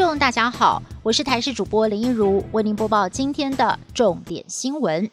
众大家好，我是台视主播林一如，为您播报今天的重点新闻。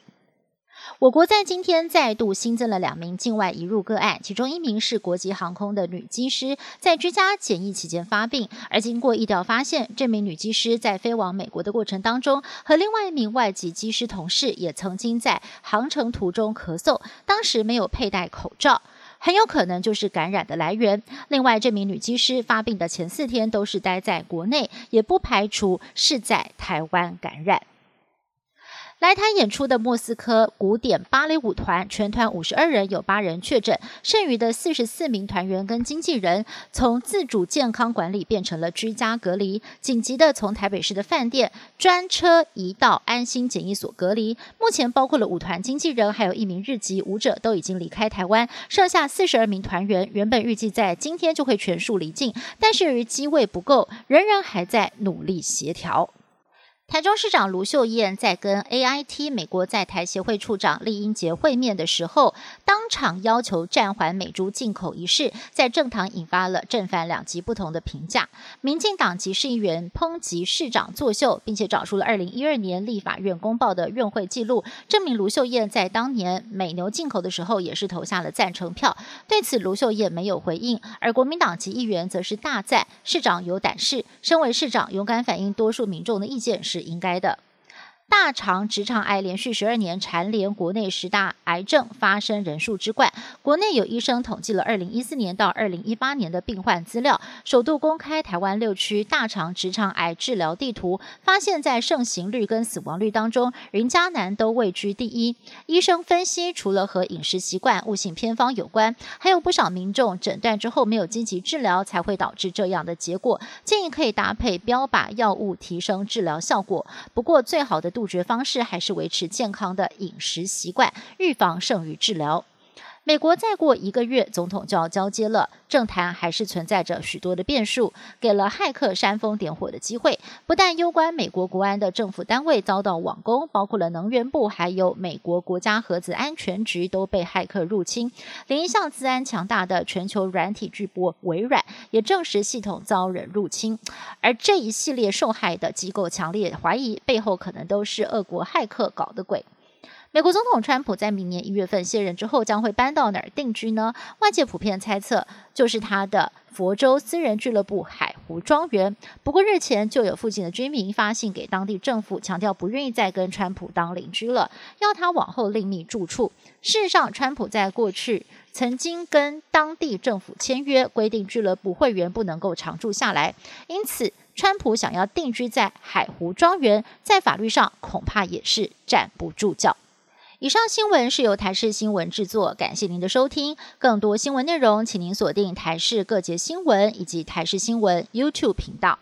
我国在今天再度新增了两名境外移入个案，其中一名是国际航空的女机师，在居家检疫期间发病，而经过疫调发现，这名女机师在飞往美国的过程当中，和另外一名外籍机师同事也曾经在航程途中咳嗽，当时没有佩戴口罩。很有可能就是感染的来源。另外，这名女机师发病的前四天都是待在国内，也不排除是在台湾感染。来台演出的莫斯科古典芭蕾舞团，全团五十二人，有八人确诊，剩余的四十四名团员跟经纪人从自主健康管理变成了居家隔离，紧急的从台北市的饭店专车移到安心检疫所隔离。目前包括了舞团经纪人，还有一名日籍舞者都已经离开台湾，剩下四十二名团员，原本预计在今天就会全数离境，但是由于机位不够，仍然还在努力协调。台中市长卢秀燕在跟 AIT 美国在台协会处长厉英杰会面的时候，当场要求暂缓美猪进口一事，在政党引发了正反两极不同的评价。民进党籍市议员抨击市长作秀，并且找出了二零一二年立法院公报的院会记录，证明卢秀燕在当年美牛进口的时候也是投下了赞成票。对此，卢秀燕没有回应，而国民党籍议员则是大赞市长有胆识，身为市长勇敢反映多数民众的意见是。是应该的。大肠直肠癌连续十二年蝉联国内十大癌症发生人数之冠。国内有医生统计了二零一四年到二零一八年的病患资料，首度公开台湾六区大肠直肠癌治疗地图，发现，在盛行率跟死亡率当中，云嘉南都位居第一。医生分析，除了和饮食习惯、误信偏方有关，还有不少民众诊断之后没有积极治疗，才会导致这样的结果。建议可以搭配标靶药物提升治疗效果。不过，最好的杜绝方式还是维持健康的饮食习惯，预防胜于治疗。美国再过一个月，总统就要交接了，政坛还是存在着许多的变数，给了骇客煽风点火的机会。不但攸关美国国安的政府单位遭到网攻，包括了能源部，还有美国国家核子安全局都被骇客入侵。连一向自安强大的全球软体巨擘微软也证实系统遭人入侵，而这一系列受害的机构强烈怀疑，背后可能都是俄国骇客搞的鬼。美国总统川普在明年一月份卸任之后，将会搬到哪儿定居呢？外界普遍猜测，就是他的佛州私人俱乐部海湖庄园。不过日前就有附近的居民发信给当地政府，强调不愿意再跟川普当邻居了，要他往后另觅住处。事实上，川普在过去曾经跟当地政府签约，规定俱乐部会员不能够常住下来，因此川普想要定居在海湖庄园，在法律上恐怕也是站不住脚。以上新闻是由台视新闻制作，感谢您的收听。更多新闻内容，请您锁定台视各节新闻以及台视新闻 YouTube 频道。